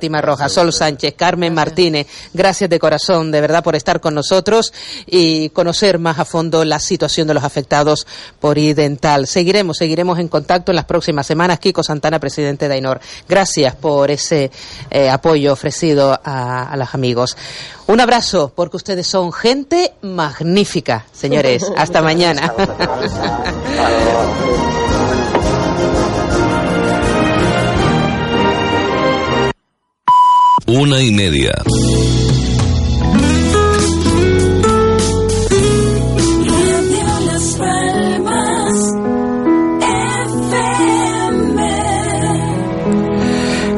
Fátima Sol Sánchez, Carmen Martínez, gracias de corazón, de verdad, por estar con nosotros y conocer más a fondo la situación de los afectados por idental. Seguiremos, seguiremos en contacto en las próximas semanas. Kiko Santana, presidente de AINOR, gracias por ese eh, apoyo ofrecido a, a los amigos. Un abrazo, porque ustedes son gente magnífica, señores. Hasta mañana. Una y media.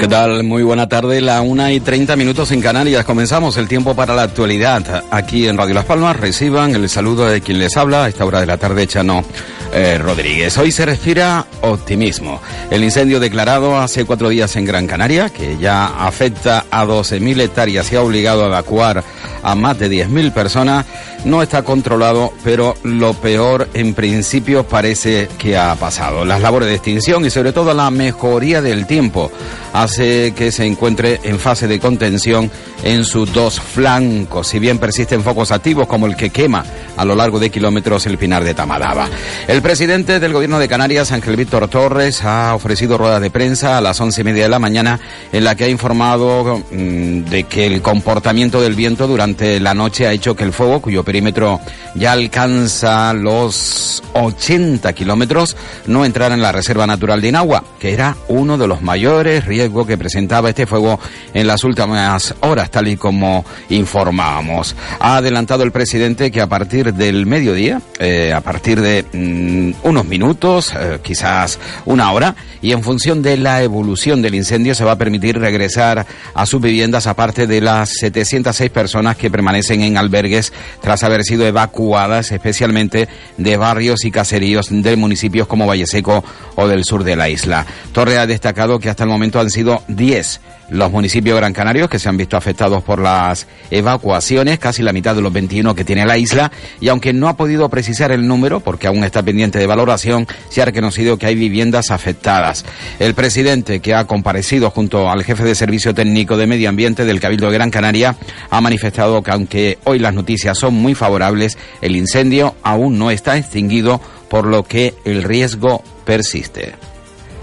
¿Qué tal? Muy buena tarde, la una y treinta minutos en Canarias. Comenzamos el tiempo para la actualidad. Aquí en Radio Las Palmas reciban el saludo de quien les habla a esta hora de la tarde, Chano eh, Rodríguez. Hoy se respira optimismo. El incendio declarado hace cuatro días en Gran Canaria, que ya afecta a 12.000 hectáreas y ha obligado a evacuar a más de 10.000 personas, no está controlado, pero lo peor en principio parece que ha pasado. Las labores de extinción y sobre todo la mejoría del tiempo hace que se encuentre en fase de contención en sus dos flancos, si bien persisten focos activos como el que quema a lo largo de kilómetros el Pinar de Tamadaba. El presidente del Gobierno de Canarias, Ángel Víctor Torres, ha ofrecido rueda de prensa a las once y media de la mañana en la que ha informado mmm, de que el comportamiento del viento durante la noche ha hecho que el fuego, cuyo perímetro ya alcanza los 80 kilómetros, no entrara en la Reserva Natural de Inagua, que era uno de los mayores riesgos que presentaba este fuego en las últimas horas, tal y como informábamos. Ha adelantado el presidente que a partir del mediodía, eh, a partir de mmm, unos minutos, eh, quizás una hora, y en función de la evolución del incendio se va a permitir regresar a sus viviendas, aparte de las 706 personas que permanecen en albergues tras haber sido evacuadas, especialmente de barrios y caseríos de municipios como Valleseco o del sur de la isla. Torre ha destacado que hasta el momento han sido 10 los municipios gran canarios que se han visto afectados por las evacuaciones, casi la mitad de los 21 que tiene la isla, y aunque no ha podido precisar el número, porque aún está pendiente de valoración, se ha reconocido que hay viviendas afectadas. El presidente, que ha comparecido junto al jefe de Servicio Técnico de Medio Ambiente del Cabildo de Gran Canaria, ha manifestado que aunque hoy las noticias son muy favorables, el incendio aún no está extinguido, por lo que el riesgo persiste.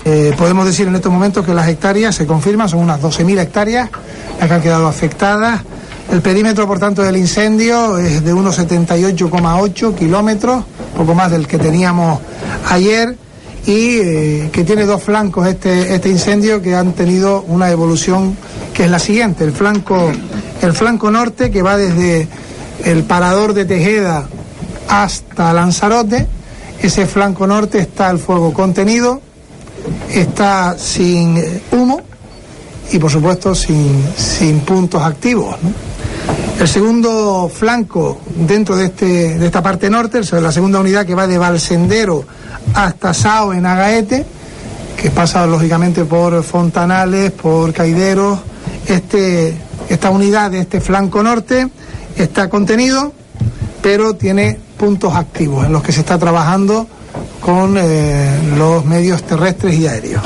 Eh, podemos decir en estos momentos que las hectáreas se confirman, son unas 12.000 hectáreas las que han quedado afectadas. El perímetro, por tanto, del incendio es de unos 78,8 kilómetros, poco más del que teníamos ayer, y eh, que tiene dos flancos este, este incendio que han tenido una evolución que es la siguiente. El flanco, el flanco norte, que va desde el parador de Tejeda hasta Lanzarote, ese flanco norte está el fuego contenido, está sin humo y por supuesto sin, sin puntos activos. El segundo flanco dentro de, este, de esta parte norte, la segunda unidad que va de Valsendero hasta Sao en Agaete, que pasa lógicamente por Fontanales, por Caideros, este, esta unidad de este flanco norte está contenido, pero tiene puntos activos en los que se está trabajando con eh, los medios terrestres y aéreos.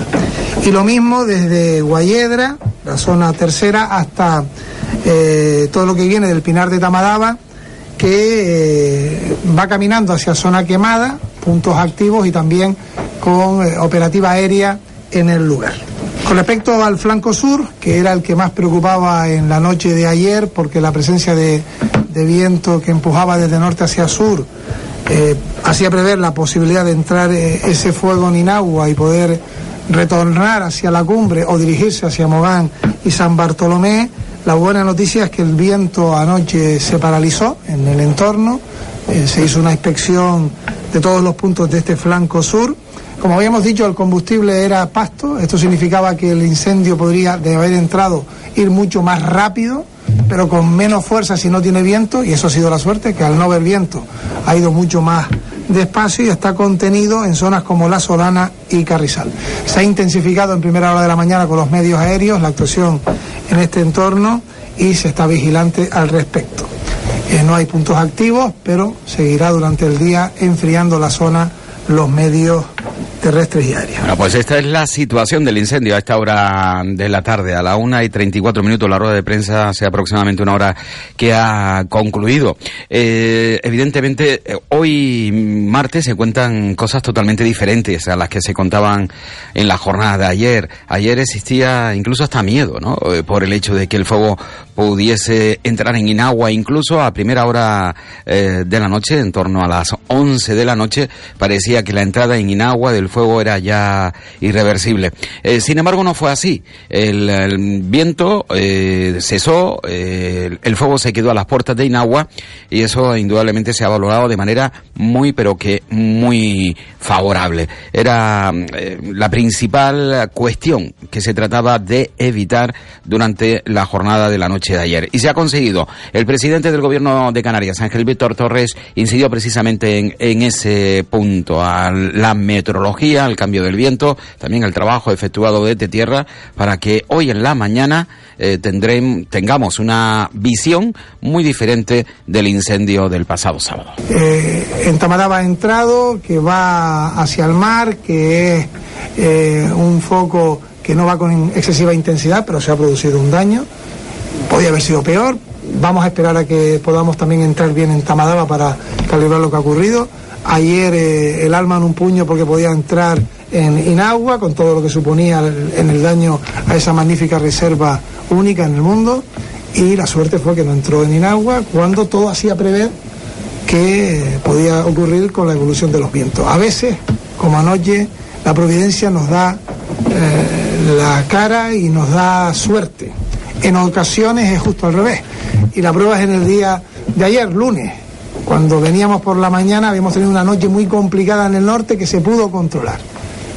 Y lo mismo desde Guayedra, la zona tercera, hasta eh, todo lo que viene del Pinar de Tamadaba, que eh, va caminando hacia zona quemada, puntos activos y también con operativa aérea en el lugar. Con respecto al flanco sur, que era el que más preocupaba en la noche de ayer, porque la presencia de viento que empujaba desde norte hacia sur eh, hacía prever la posibilidad de entrar eh, ese fuego en Inagua y poder retornar hacia la cumbre o dirigirse hacia Mogán y San Bartolomé. La buena noticia es que el viento anoche se paralizó en el entorno, eh, se hizo una inspección de todos los puntos de este flanco sur. Como habíamos dicho, el combustible era pasto, esto significaba que el incendio podría, de haber entrado, ir mucho más rápido, pero con menos fuerza si no tiene viento, y eso ha sido la suerte, que al no haber viento ha ido mucho más despacio y está contenido en zonas como La Solana y Carrizal. Se ha intensificado en primera hora de la mañana con los medios aéreos la actuación en este entorno y se está vigilante al respecto. Eh, no hay puntos activos, pero seguirá durante el día enfriando la zona los medios terrestres y aéreas. Bueno, pues esta es la situación del incendio a esta hora de la tarde, a la una y 34 minutos. La rueda de prensa hace aproximadamente una hora que ha concluido. Eh, evidentemente, eh, hoy martes se cuentan cosas totalmente diferentes a las que se contaban en la jornada de ayer. Ayer existía incluso hasta miedo, ¿no? Eh, por el hecho de que el fuego pudiese entrar en Inagua, incluso a primera hora eh, de la noche, en torno a las 11 de la noche, parecía que la entrada en Inagua del fuego era ya irreversible. Eh, sin embargo, no fue así. El, viento eh, cesó, el fuego se quedó a las puertas de Inagua y eso indudablemente se ha valorado de manera muy, pero que muy favorable. Era la principal cuestión que se trataba de evitar durante la jornada de la noche de ayer. Y se ha conseguido. El presidente del gobierno de Canarias, Ángel Víctor Torres, incidió precisamente en, ese punto, la meteorología, al cambio del viento, también el trabajo efectuado desde tierra, para que hoy en la mañana eh, tengamos una visión muy diferente del incendio del pasado sábado. Eh, en Tamaraba ha entrado, que va hacia el mar, que es eh, un foco que no va con excesiva intensidad, pero se ha producido un daño podía haber sido peor. Vamos a esperar a que podamos también entrar bien en Tamadaba para calibrar lo que ha ocurrido. Ayer eh, el alma en un puño porque podía entrar en Inagua con todo lo que suponía en el daño a esa magnífica reserva única en el mundo y la suerte fue que no entró en Inagua cuando todo hacía prever que podía ocurrir con la evolución de los vientos. A veces, como anoche, la providencia nos da eh, la cara y nos da suerte. En ocasiones es justo al revés. Y la prueba es en el día de ayer, lunes, cuando veníamos por la mañana, habíamos tenido una noche muy complicada en el norte que se pudo controlar.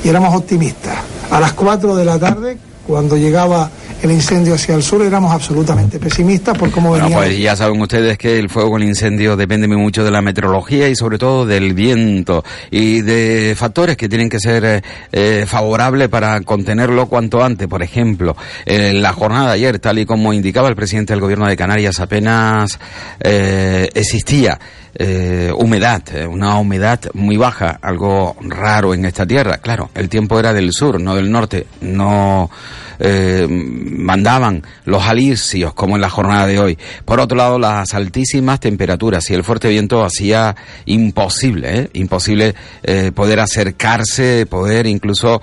Y éramos optimistas. A las 4 de la tarde, cuando llegaba el incendio hacia el sur, éramos absolutamente pesimistas por cómo bueno, Pues ya saben ustedes que el fuego, el incendio depende mucho de la meteorología y sobre todo del viento y de factores que tienen que ser eh, favorables para contenerlo cuanto antes. Por ejemplo, en la jornada de ayer, tal y como indicaba el presidente del gobierno de Canarias, apenas eh, existía eh, humedad, eh, una humedad muy baja, algo raro en esta tierra. Claro, el tiempo era del sur, no del norte. No eh, mandaban los alisios como en la jornada de hoy. Por otro lado, las altísimas temperaturas y el fuerte viento hacía imposible, ¿eh? imposible eh, poder acercarse, poder incluso,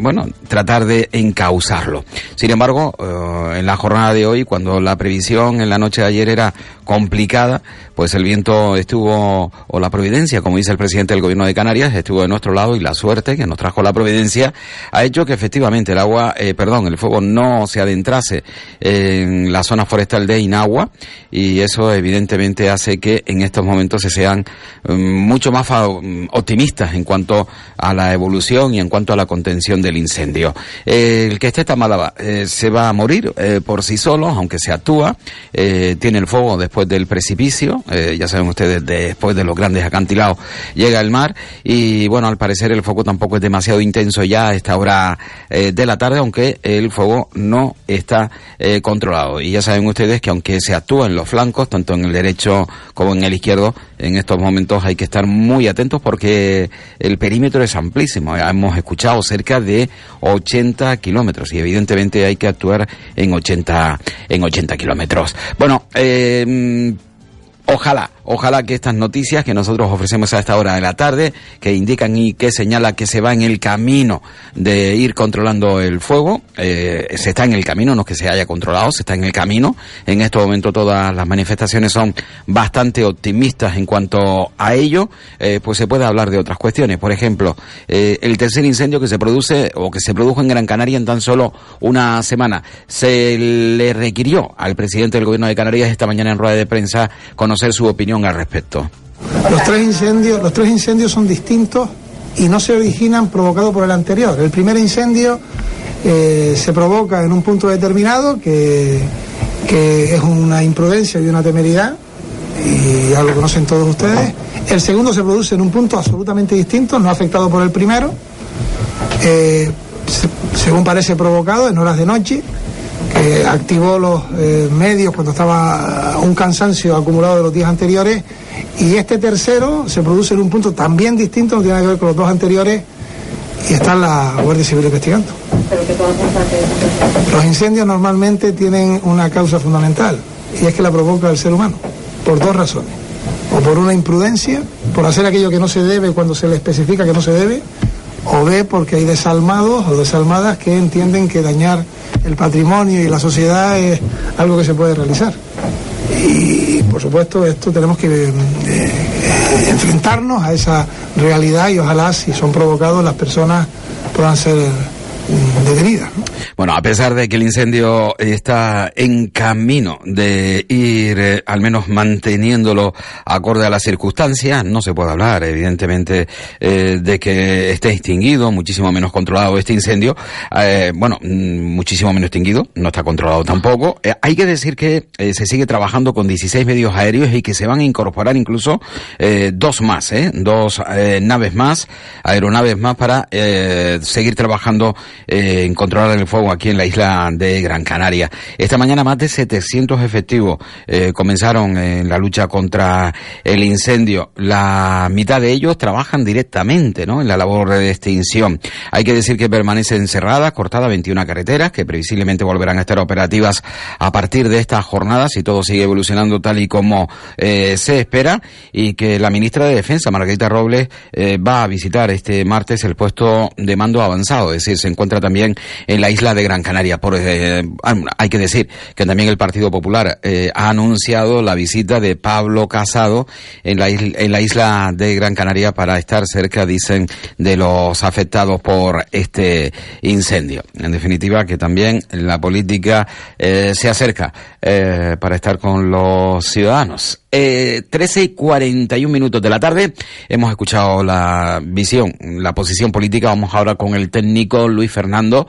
bueno, tratar de encauzarlo. Sin embargo, en la jornada de hoy, cuando la previsión en la noche de ayer era complicada, pues el viento estuvo, o la providencia, como dice el presidente del gobierno de Canarias, estuvo de nuestro lado y la suerte que nos trajo la providencia ha hecho que efectivamente el agua, eh, perdón, el fuego no se adentrase en la zona forestal de Inagua y eso evidentemente hace que en estos momentos se sean mm, mucho más optimistas en cuanto a la evolución y en cuanto a la contención del incendio. el que esté Tamalaba eh, se va a morir eh, por sí solo, aunque se actúa, tiene el fuego después del precipicio, eh, ya saben ustedes, después de los grandes acantilados llega el mar y bueno, al parecer el fuego tampoco es demasiado intenso ya a esta hora eh, de la tarde, aunque el fuego no está eh, controlado. Y ya saben ustedes que aunque se actúa en los flancos, tanto en el derecho como en el izquierdo, en estos momentos hay que estar muy atentos porque el perímetro es amplísimo. Hemos escuchado cerca de 80 kilómetros y evidentemente hay que actuar en 80, en 80 kilómetros. Bueno, eh, Ojalá, ojalá que estas noticias que nosotros ofrecemos a esta hora de la tarde, que indican y que señala que se va en el camino de ir controlando el fuego, eh, se está en el camino, no es que se haya controlado, se está en el camino. En este momento todas las manifestaciones son bastante optimistas en cuanto a ello, eh, pues se puede hablar de otras cuestiones. Por ejemplo, eh, el tercer incendio que se produce o que se produjo en Gran Canaria en tan solo una semana. Se le requirió al presidente del gobierno de Canarias esta mañana en rueda de prensa con conocer su opinión al respecto. Los tres incendios, los tres incendios son distintos y no se originan provocados por el anterior. El primer incendio eh, se provoca en un punto determinado que, que es una imprudencia y una temeridad y ya lo conocen todos ustedes. El segundo se produce en un punto absolutamente distinto, no afectado por el primero, eh, según parece provocado en horas de noche activó los eh, medios cuando estaba un cansancio acumulado de los días anteriores Y este tercero se produce en un punto también distinto, no tiene nada que ver con los dos anteriores, y está la Guardia Civil investigando. Los incendios normalmente tienen una causa fundamental, y es que la provoca el ser humano, por dos razones. O por una imprudencia, por hacer aquello que no se debe cuando se le especifica que no se debe, o B, porque hay desalmados o desalmadas que entienden que dañar el patrimonio y la sociedad es algo que se puede realizar. Y por supuesto esto tenemos que eh, enfrentarnos a esa realidad y ojalá si son provocados las personas puedan ser de Bueno, a pesar de que el incendio está en camino de ir eh, al menos manteniéndolo acorde a las circunstancias, no se puede hablar evidentemente eh, de que esté extinguido, muchísimo menos controlado este incendio. Eh, bueno, mm, muchísimo menos extinguido, no está controlado tampoco. hay que decir que se sigue trabajando con 16 medios aéreos y que se van a incorporar incluso dos más, dos naves más, aeronaves más para seguir trabajando en controlar el fuego aquí en la isla de Gran Canaria. Esta mañana más de 700 efectivos eh, comenzaron en la lucha contra el incendio. La mitad de ellos trabajan directamente ¿no? en la labor de extinción. Hay que decir que permanecen cerradas, cortadas 21 carreteras que previsiblemente volverán a estar operativas a partir de esta jornada si todo sigue evolucionando tal y como eh, se espera y que la ministra de Defensa, Margarita Robles, eh, va a visitar este martes el puesto de mando avanzado, es decir, se encuentra también en la isla de Gran Canaria. Por, eh, hay que decir que también el Partido Popular eh, ha anunciado la visita de Pablo Casado en la, isla, en la isla de Gran Canaria para estar cerca, dicen, de los afectados por este incendio. En definitiva, que también la política eh, se acerca para estar con los ciudadanos. Eh, 13 y 41 minutos de la tarde. Hemos escuchado la visión, la posición política. Vamos ahora con el técnico Luis Fernando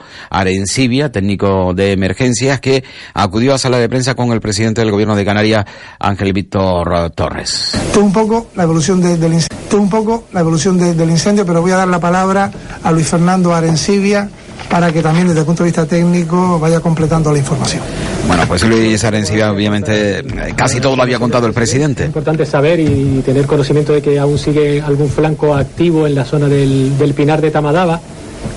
Arencibia, técnico de emergencias, que acudió a sala de prensa con el presidente del gobierno de Canarias, Ángel Víctor Torres. Todo un poco la evolución del incendio, un poco la evolución del incendio, pero voy a dar la palabra a Luis Fernando Arencibia para que también desde el punto de vista técnico vaya completando la información. Bueno, pues Luis Arencibia, obviamente, casi todo lo había contado el presidente. Es importante saber y tener conocimiento de que aún sigue algún flanco activo en la zona del, Pinar de Tamadaba,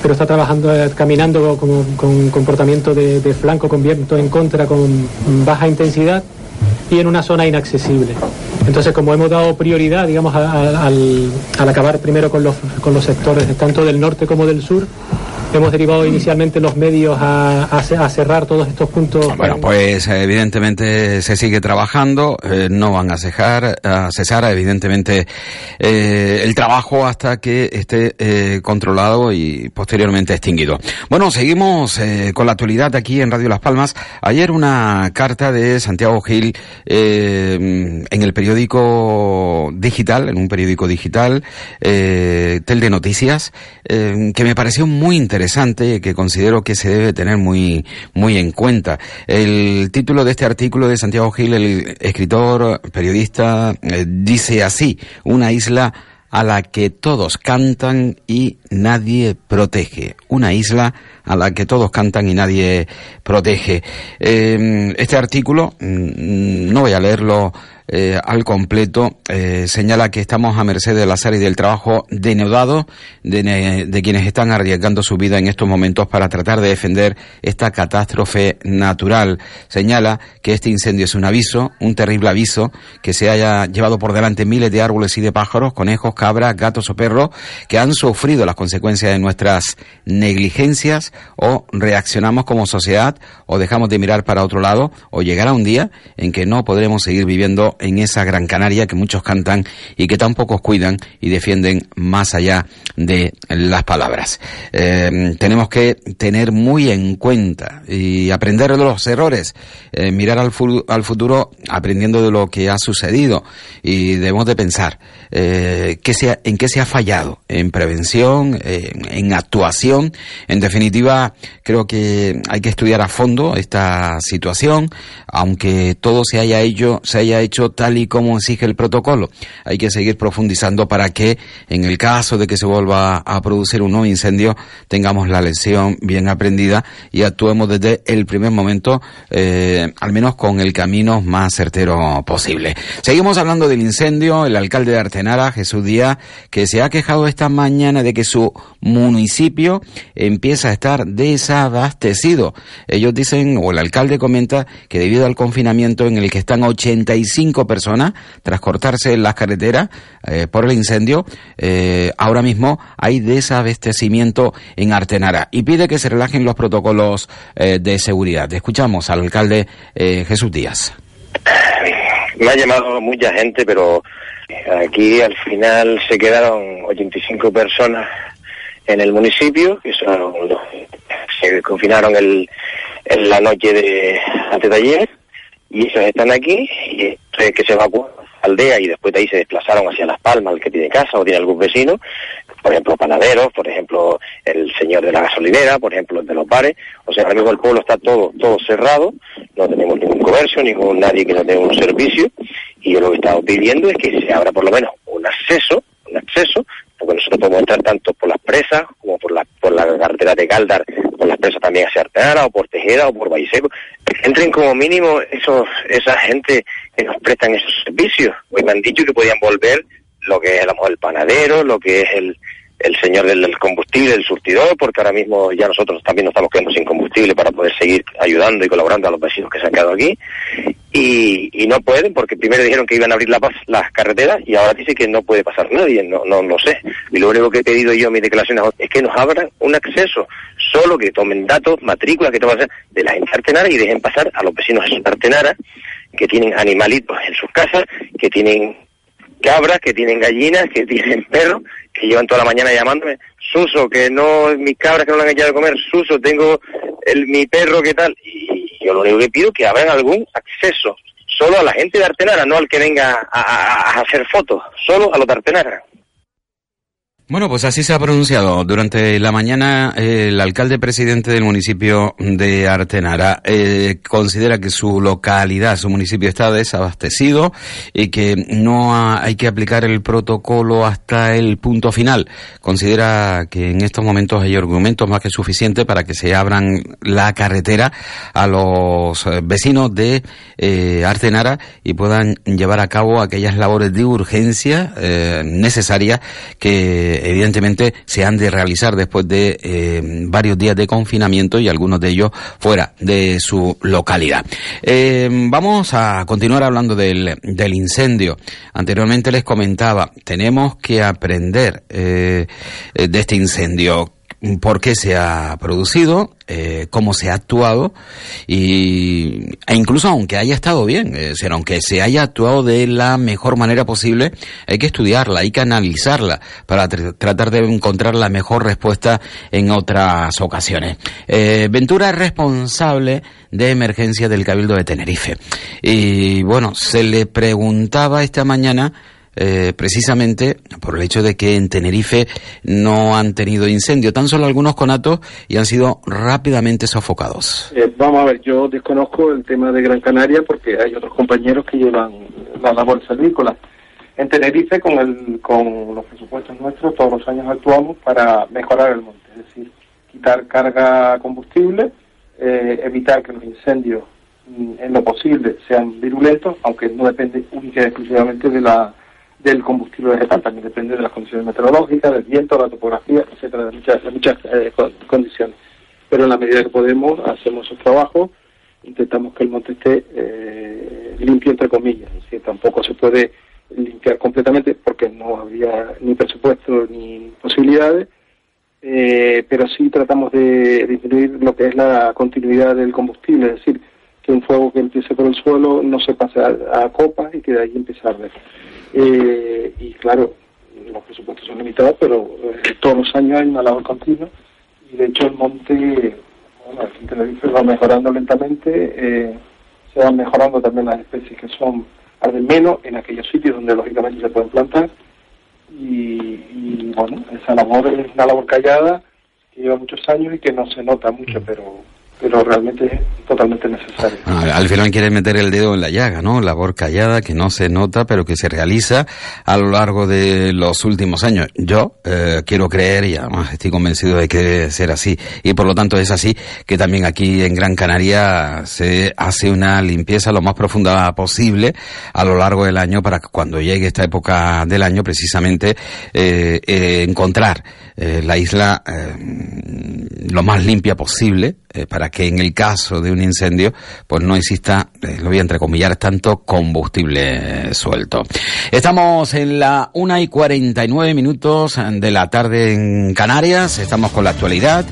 pero está trabajando, eh, caminando con comportamiento de, flanco con viento en contra, con baja intensidad y en una zona inaccesible. Entonces, como hemos dado prioridad, digamos, al, acabar primero con los, con los sectores tanto del norte como del sur, hemos derivado inicialmente los medios a, cerrar todos estos puntos. Bueno, pues evidentemente se sigue trabajando, eh, no van a cejar, a cesar evidentemente eh, el trabajo hasta que esté eh, controlado y posteriormente extinguido. Bueno, seguimos con la actualidad aquí en Radio Las Palmas. Ayer una carta de Santiago Gil en el periódico digital, en un periódico digital, Tel de Noticias, que me pareció muy interesante interesante que considero que se debe tener muy, muy en cuenta. El título de este artículo de Santiago Gil, el escritor, periodista, eh, dice así, una isla a la que todos cantan y nadie protege. Una isla a la que todos cantan y nadie protege. Eh, este artículo, mm, no voy a leerlo eh, al completo, eh, señala que estamos a merced del azar y del trabajo denudado de, de, quienes están arriesgando su vida en estos momentos para tratar de defender esta catástrofe natural. Señala que este incendio es un aviso, un terrible aviso, que se haya llevado por delante miles de árboles y de pájaros, conejos, cabras, gatos o perros, que han sufrido las consecuencias de nuestras negligencias o reaccionamos como sociedad o dejamos de mirar para otro lado o llegará un día en que no podremos seguir viviendo en esa Gran Canaria que muchos cantan y que tan pocos cuidan y defienden más allá de las palabras. Eh, tenemos que tener muy en cuenta y aprender de los errores, eh, mirar al, al, futuro aprendiendo de lo que ha sucedido y debemos de pensar eh, sea, en qué se ha fallado, en prevención, en actuación. En definitiva, creo que hay que estudiar a fondo esta situación, aunque todo se haya hecho, se haya hecho tal y como exige el protocolo. Hay que seguir profundizando para que en el caso de que se vuelva a producir un nuevo incendio tengamos la lección bien aprendida y actuemos desde el primer momento, eh, al menos con el camino más certero posible. Seguimos hablando del incendio. El alcalde de Artenara, Jesús Díaz, que se ha quejado esta mañana de que su municipio empieza a estar desabastecido. Ellos dicen, o el alcalde comenta, que debido al confinamiento en el que están 85 personas tras cortarse las carreteras eh, por el incendio, eh, ahora mismo hay desabastecimiento en Artenara y pide que se relajen los protocolos eh, de seguridad. Escuchamos al alcalde Jesús Díaz. Me ha llamado mucha gente, pero aquí al final se quedaron 85 personas en el municipio, que son se confinaron el, en la noche de antes de ayer, y ellos están aquí, y que se evacuó aldea y después de ahí se desplazaron hacia Las Palmas, el que tiene casa o tiene algún vecino, por ejemplo, panaderos, por ejemplo, el señor de la gasolinera, por ejemplo, el de los bares, o sea, ahora mismo el pueblo está todo, todo cerrado, no tenemos ningún comercio, ningún nadie que nos dé un servicio, y yo lo que he estado pidiendo es que se abra por lo menos un acceso, un acceso porque nosotros podemos entrar tanto por las presas como por la, por la carretera de Galdar, por las presas también hacia Arteara o por Tejeda o por Baiseco. Entren como mínimo esos, esa gente que nos prestan esos servicios. Hoy me han dicho que podían volver lo que es a el panadero, lo que es el, el señor del, combustible, el surtidor, porque ahora mismo ya nosotros también nos estamos quedando sin combustible para poder seguir ayudando y colaborando a los vecinos que se han quedado aquí. Y, y no pueden, porque primero dijeron que iban a abrir la, las carreteras y ahora dice que no puede pasar nadie, no, no lo sé. Y lo único que he pedido yo en mi declaración es que nos abran un acceso, solo que tomen datos, matrículas, que todo de la gente artenara y dejen pasar a los vecinos de que tienen animalitos en sus casas, que tienen cabras, que tienen gallinas, que tienen perros, que llevan toda la mañana llamándome, Suso, que no, mis cabras que no le han echado de comer, Suso, tengo el, mi perro, ¿qué tal? Y yo lo único que pido es que abran algún acceso, solo a la gente de Artenara, no al que venga a, hacer fotos, solo a los de Artenara. Bueno, pues así se ha pronunciado durante la mañana eh, el alcalde presidente del municipio de Artenara. Eh, considera que su localidad, su municipio está desabastecido y que no hay que aplicar el protocolo hasta el punto final. Considera que en estos momentos hay argumentos más que suficientes para que se abran la carretera a los eh, vecinos de Artenara y puedan llevar a cabo aquellas labores de urgencia necesarias que evidentemente se han de realizar después de eh, varios días de confinamiento y algunos de ellos fuera de su localidad. Eh, vamos a continuar hablando del, del, incendio. Anteriormente les comentaba, tenemos que aprender eh, de este incendio por qué se ha producido, eh, cómo se ha actuado y, e incluso aunque haya estado bien, es decir, aunque se haya actuado de la mejor manera posible, hay que estudiarla, hay que analizarla para tratar de encontrar la mejor respuesta en otras ocasiones. Eh, Ventura es responsable de emergencia del Cabildo de Tenerife y bueno, se le preguntaba esta mañana eh, precisamente por el hecho de que en Tenerife no han tenido incendio, tan solo algunos conatos y han sido rápidamente sofocados. Eh, vamos a ver, yo desconozco el tema de Gran Canaria porque hay otros compañeros que llevan la labor agrícola. En Tenerife, con, el, con los presupuestos nuestros, todos los años actuamos para mejorar el monte, es decir, quitar carga combustible, eh, evitar que los incendios mm, en lo posible sean virulentos, aunque no depende única y exclusivamente de la del combustible vegetal, también depende de las condiciones meteorológicas, del viento, la topografía, etcétera, de muchas, muchas eh, condiciones. Pero en la medida que podemos, hacemos esos trabajos, intentamos que el monte esté eh, limpio, entre comillas. Es decir, tampoco se puede limpiar completamente porque no había ni presupuesto ni posibilidades, eh, pero sí tratamos de disminuir lo que es la continuidad del combustible, es decir, que un fuego que empiece por el suelo no se pase a, copas y que de ahí empiece a arder. Eh, y claro, los presupuestos son limitados, pero eh, todos los años hay una labor continua. Y de hecho el monte, bueno, aquí en Tenerife va mejorando lentamente, eh, se van mejorando también las especies que son arden menos en aquellos sitios donde lógicamente se pueden plantar. Y, bueno, esa labor es una labor callada que lleva muchos años y que no se nota mucho, pero pero realmente totalmente necesario. Ah, al final quiere meter el dedo en la llaga, ¿no? Labor callada que no se nota, pero que se realiza a lo largo de los últimos años. Yo eh, quiero creer y además estoy convencido de que debe ser así. Y por lo tanto es así que también aquí en Gran Canaria se hace una limpieza lo más profunda posible a lo largo del año para que cuando llegue esta época del año precisamente eh, eh, encontrar la isla lo más limpia posible para que en el caso de un incendio, pues no exista, eh, lo voy a entrecomillar, tanto combustible suelto. Estamos en la una y 49 minutos de la tarde en Canarias, estamos con la actualidad.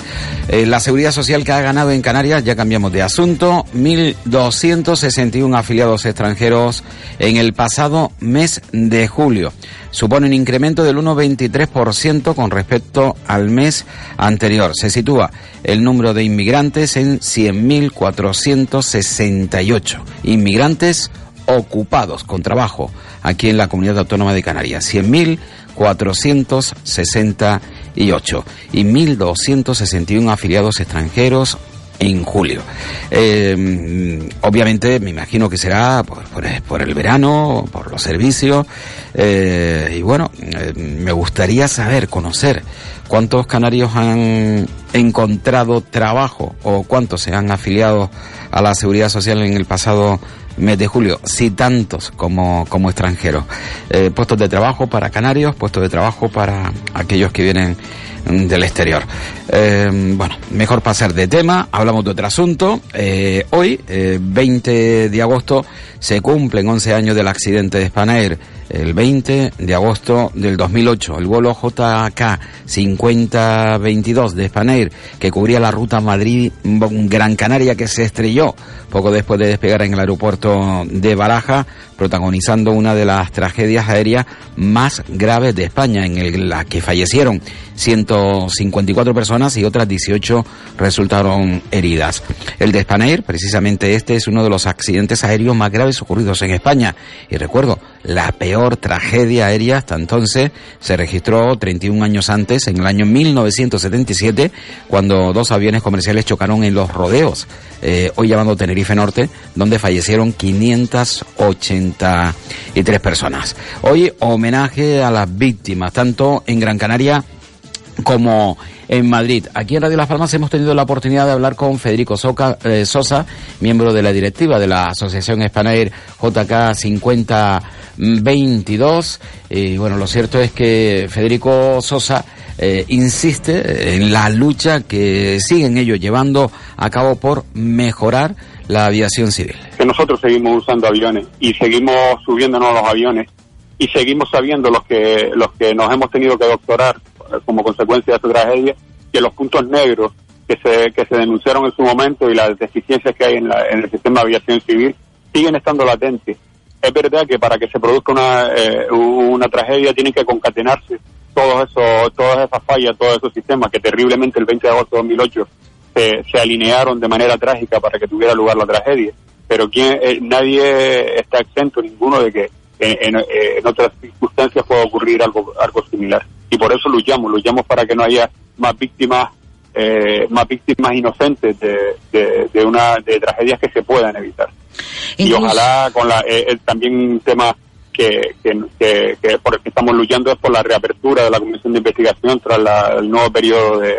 Eh, la seguridad social que ha ganado en Canarias, ya cambiamos de asunto, 1.261 afiliados extranjeros en el pasado mes de julio supone un incremento del 1,23% con respecto al mes anterior. Se sitúa el número de inmigrantes en 100.468 inmigrantes ocupados con trabajo aquí en la comunidad autónoma de Canarias. 100.468 y 1.261 afiliados extranjeros en julio. Eh, obviamente me imagino que será por, el verano, por los servicios. Eh, y bueno, eh, me gustaría saber, conocer cuántos canarios han encontrado trabajo o cuántos se han afiliado a la seguridad social en el pasado mes de julio, si tantos como, como extranjeros. puestos de trabajo para canarios, puestos de trabajo para aquellos que vienen del exterior. Eh, bueno, mejor pasar de tema, hablamos de otro asunto. Eh, hoy, 20 eh, de agosto, se cumplen 11 años del accidente de Spanair el 20 de agosto del 2008. El vuelo JK 5022 de Spanair, que cubría la ruta Madrid-Gran Canaria, que se estrelló poco después de despegar en el aeropuerto de Baraja, protagonizando una de las tragedias aéreas más graves de España, en la que fallecieron 154 personas y otras 18 resultaron heridas. El de Spanair, precisamente este, es uno de los accidentes aéreos más graves ocurridos en España. Y recuerdo, la peor tragedia aérea hasta entonces se registró 31 años antes, en el año 1977, cuando dos aviones comerciales chocaron en los rodeos, eh, hoy llamado Tenerife Norte, donde fallecieron 583 personas. Hoy homenaje a las víctimas, tanto en Gran Canaria como en Madrid. Aquí en Radio Las Palmas hemos tenido la oportunidad de hablar con Federico eh, Sosa, miembro de la directiva de la Asociación Spanair JK 5022. Y bueno, lo cierto es que Federico Sosa eh, insiste en la lucha que siguen ellos llevando a cabo por mejorar la aviación civil. Que nosotros seguimos usando aviones y seguimos subiéndonos a los aviones y seguimos sabiendo los que los que nos hemos tenido que doctorar como consecuencia de esta tragedia, que los puntos negros que se, que se denunciaron en su momento y las deficiencias que hay en, en el sistema de aviación civil siguen estando latentes. Es verdad que para que se produzca una, eh, una tragedia tienen que concatenarse todos esos, todas esas fallas, todos esos sistemas que terriblemente el 20 de agosto de 2008 se, se alinearon de manera trágica para que tuviera lugar la tragedia. Pero quien, eh, nadie está exento, ninguno, de que en, en, otras circunstancias pueda ocurrir algo, algo similar y por eso luchamos, luchamos para que no haya más víctimas eh, más víctimas inocentes de, de, una de tragedias que se puedan evitar. Y ojalá con la eh, eh, también un tema que, que, que, por el que estamos luchando es por la reapertura de la comisión de investigación tras el nuevo periodo de,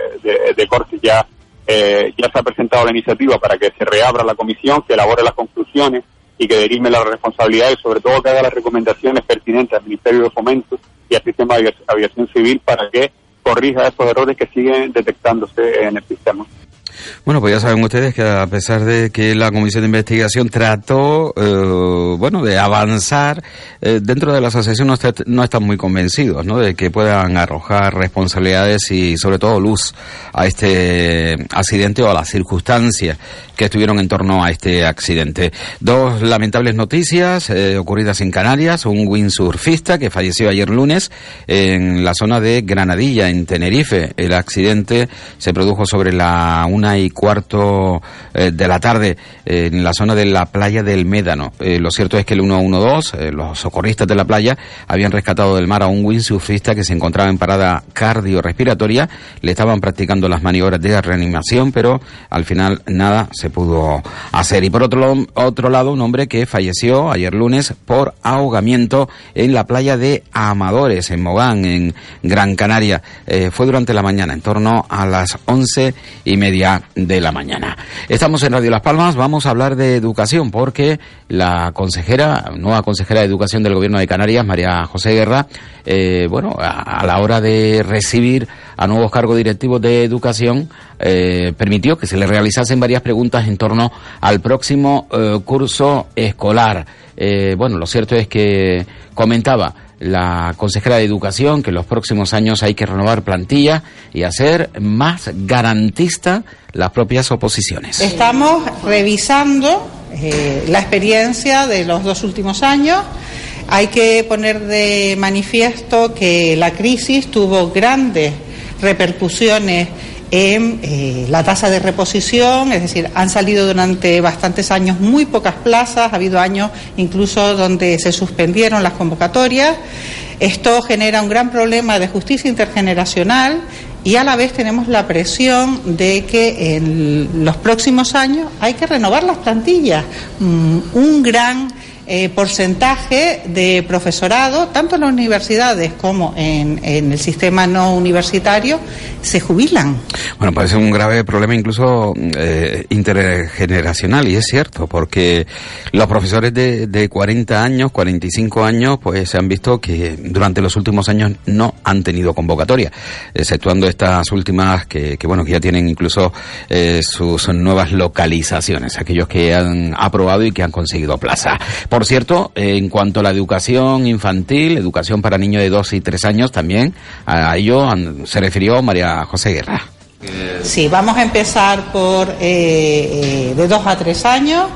de, corte. Ya ya se ha presentado la iniciativa para que se reabra la comisión que elabore las conclusiones y que derive las responsabilidades, sobre todo que haga las recomendaciones pertinentes al Ministerio de Fomento y al sistema de aviación civil para que corrija esos errores que siguen detectándose en el sistema. Bueno, pues ya saben ustedes que a pesar de que la Comisión de Investigación trató, eh, bueno, de avanzar, eh, dentro de la asociación no, están muy convencidos, ¿no? De que puedan arrojar responsabilidades y sobre todo luz a este accidente o a las circunstancias que estuvieron en torno a este accidente. Dos lamentables noticias eh, ocurridas en Canarias. Un windsurfista que falleció ayer lunes en la zona de Granadilla, en Tenerife. El accidente se produjo sobre la una y cuarto eh, de la tarde en la zona de la playa del Médano. lo cierto es que el 112, los socorristas de la playa, habían rescatado del mar a un windsurfista que se encontraba en parada cardiorrespiratoria. Le estaban practicando las maniobras de reanimación, pero al final nada se pudo hacer. Y por otro, otro lado, un hombre que falleció ayer lunes por ahogamiento en la playa de Amadores, en Mogán, en Gran Canaria. Eh, fue durante la mañana, en torno a las once y media de la mañana. Estamos en Radio Las Palmas, vamos a hablar de educación, porque la consejera, nueva consejera de Educación del Gobierno de Canarias, María José Guerra, eh, bueno, a, la hora de recibir a nuevos cargos directivos de educación, eh, permitió que se le realizasen varias preguntas en torno al próximo curso escolar. bueno, lo cierto es que comentaba la consejera de Educación que en los próximos años hay que renovar plantilla y hacer más garantista las propias oposiciones. Estamos revisando eh, la experiencia de los dos últimos años. Hay que poner de manifiesto que la crisis tuvo grandes repercusiones en eh, la tasa de reposición, es decir, han salido durante bastantes años muy pocas plazas, ha habido años incluso donde se suspendieron las convocatorias. Esto genera un gran problema de justicia intergeneracional y a la vez tenemos la presión de que en los próximos años hay que renovar las plantillas. Mm, un gran eh, porcentaje de profesorado, tanto en las universidades como en, el sistema no universitario, se jubilan. Bueno, parece un grave problema incluso eh, intergeneracional, y es cierto, porque los profesores de, de 40 años, 45 años, pues se han visto que durante los últimos años no han tenido convocatoria, exceptuando estas últimas que, que bueno, que ya tienen incluso eh, sus nuevas localizaciones, aquellos que han aprobado y que han conseguido plaza. Cierto, en cuanto a la educación infantil, educación para niños de 2 y 3 años también, a ello se refirió María José Guerra. Sí, vamos a empezar por eh, eh, de 2 a 3 años.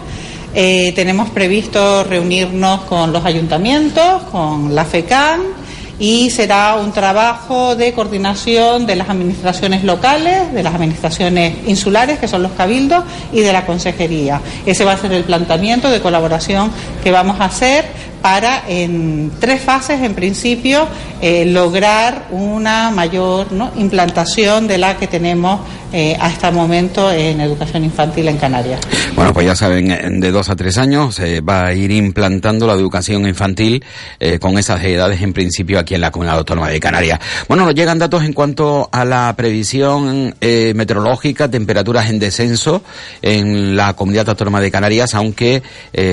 Eh, tenemos previsto reunirnos con los ayuntamientos, con la FECAN y será un trabajo de coordinación de las administraciones locales, de las administraciones insulares, que son los cabildos, y de la consejería. Ese va a ser el planteamiento de colaboración que vamos a hacer para en tres fases, en principio, eh, lograr una mayor implantación de la que tenemos eh, hasta el momento en educación infantil en Canarias. Bueno, pues ya saben, de dos a tres años se va a ir implantando la educación infantil eh, con esas edades en principio aquí en la Comunidad Autónoma de Canarias. Bueno, nos llegan datos en cuanto a la previsión meteorológica, temperaturas en descenso en la Comunidad Autónoma de Canarias, aunque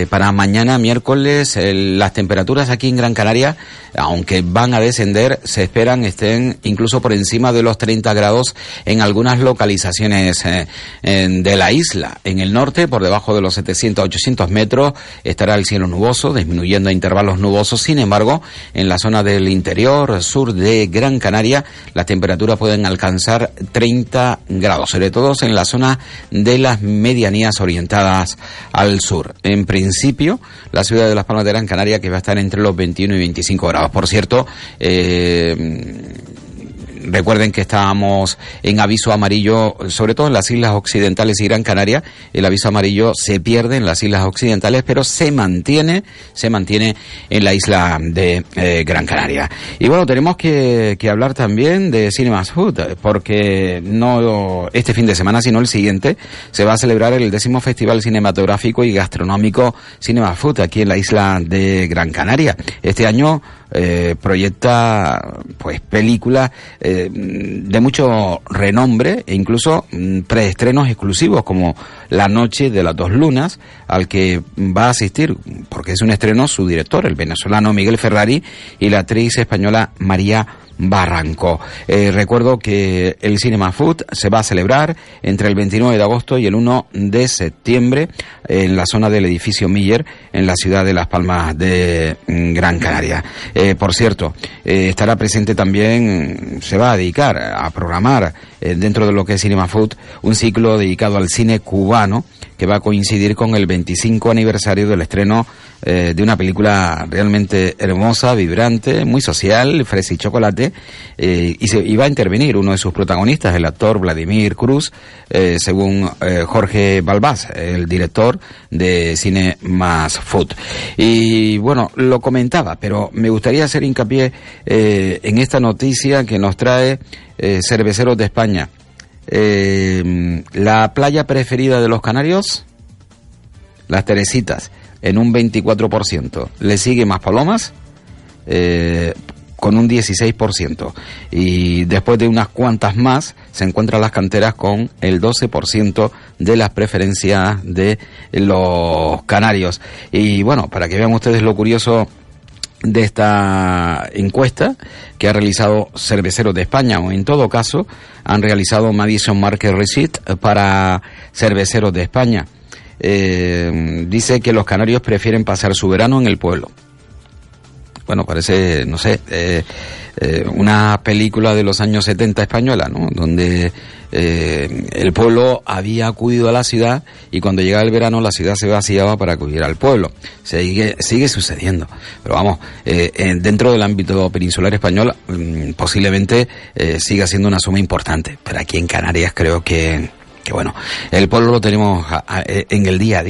para mañana miércoles las temperaturas aquí en Gran Canaria, aunque van a descender, se esperan estén incluso por encima de los 30 grados en algunas localizaciones eh, de la isla. En el norte, por debajo de los 700-800 metros, estará el cielo nuboso, disminuyendo a intervalos nubosos. Sin embargo, en la zona del interior sur de Gran Canaria, las temperaturas pueden alcanzar 30 grados, sobre todo en la zona de las medianías orientadas al sur. En principio, la ciudad de Las Palmas de Gran Canaria que va a estar entre los 21 y 25 grados. Por cierto, eh, Recuerden que estábamos en aviso amarillo, sobre todo en las islas occidentales y Gran Canaria. El aviso amarillo se pierde en las islas occidentales, pero se mantiene, se mantiene en la isla de eh, Gran Canaria. Y bueno, tenemos que, que, hablar también de Cinemas Food, porque no este fin de semana, sino el siguiente, se va a celebrar el décimo Festival Cinematográfico y Gastronómico Cinema Food aquí en la isla de Gran Canaria. Este año eh, proyecta pues películas eh, de mucho renombre e incluso mm, preestrenos exclusivos como La Noche de las Dos Lunas, al que va a asistir, porque es un estreno, su director, el venezolano Miguel Ferrari, y la actriz española María Barranco. Eh, recuerdo que el Cinema Food se va a celebrar entre el 29 de agosto y el 1 de septiembre en la zona del edificio Miller en la ciudad de Las Palmas de mm, Gran Canaria. Eh, por cierto, eh, estará presente también, se va a dedicar a programar dentro de lo que es Cinema Food un ciclo dedicado al cine cubano que va a coincidir con el 25 aniversario del estreno eh, de una película realmente hermosa, vibrante, muy social, fresa y chocolate, eh, y, se, va a intervenir uno de sus protagonistas, el actor Vladimir Cruz, eh, según Jorge Balbás, el director de Cine Más Food. Y bueno, lo comentaba, pero me gustaría hacer hincapié en esta noticia que nos trae Cerveceros de España. la playa preferida de los canarios, las Teresitas en un 24%. Le sigue Más Palomas eh, con un 16%. Y después de unas cuantas más, se encuentran las canteras con el 12% de las preferencias de los canarios. Y bueno, para que vean ustedes lo curioso de esta encuesta que ha realizado Cerveceros de España o en todo caso han realizado Madison Market Receipt para Cerveceros de España eh, dice que los canarios prefieren pasar su verano en el pueblo. Bueno, parece, no sé, eh, eh, una película de los años 70 española, ¿no? Donde el pueblo había acudido a la ciudad y cuando llegaba el verano la ciudad se vaciaba para acudir al pueblo. Sigue, sigue sucediendo. Pero vamos, dentro del ámbito peninsular español mm, posiblemente siga siendo una suma importante. Pero aquí en Canarias creo que bueno, el pueblo lo tenemos en el día a día.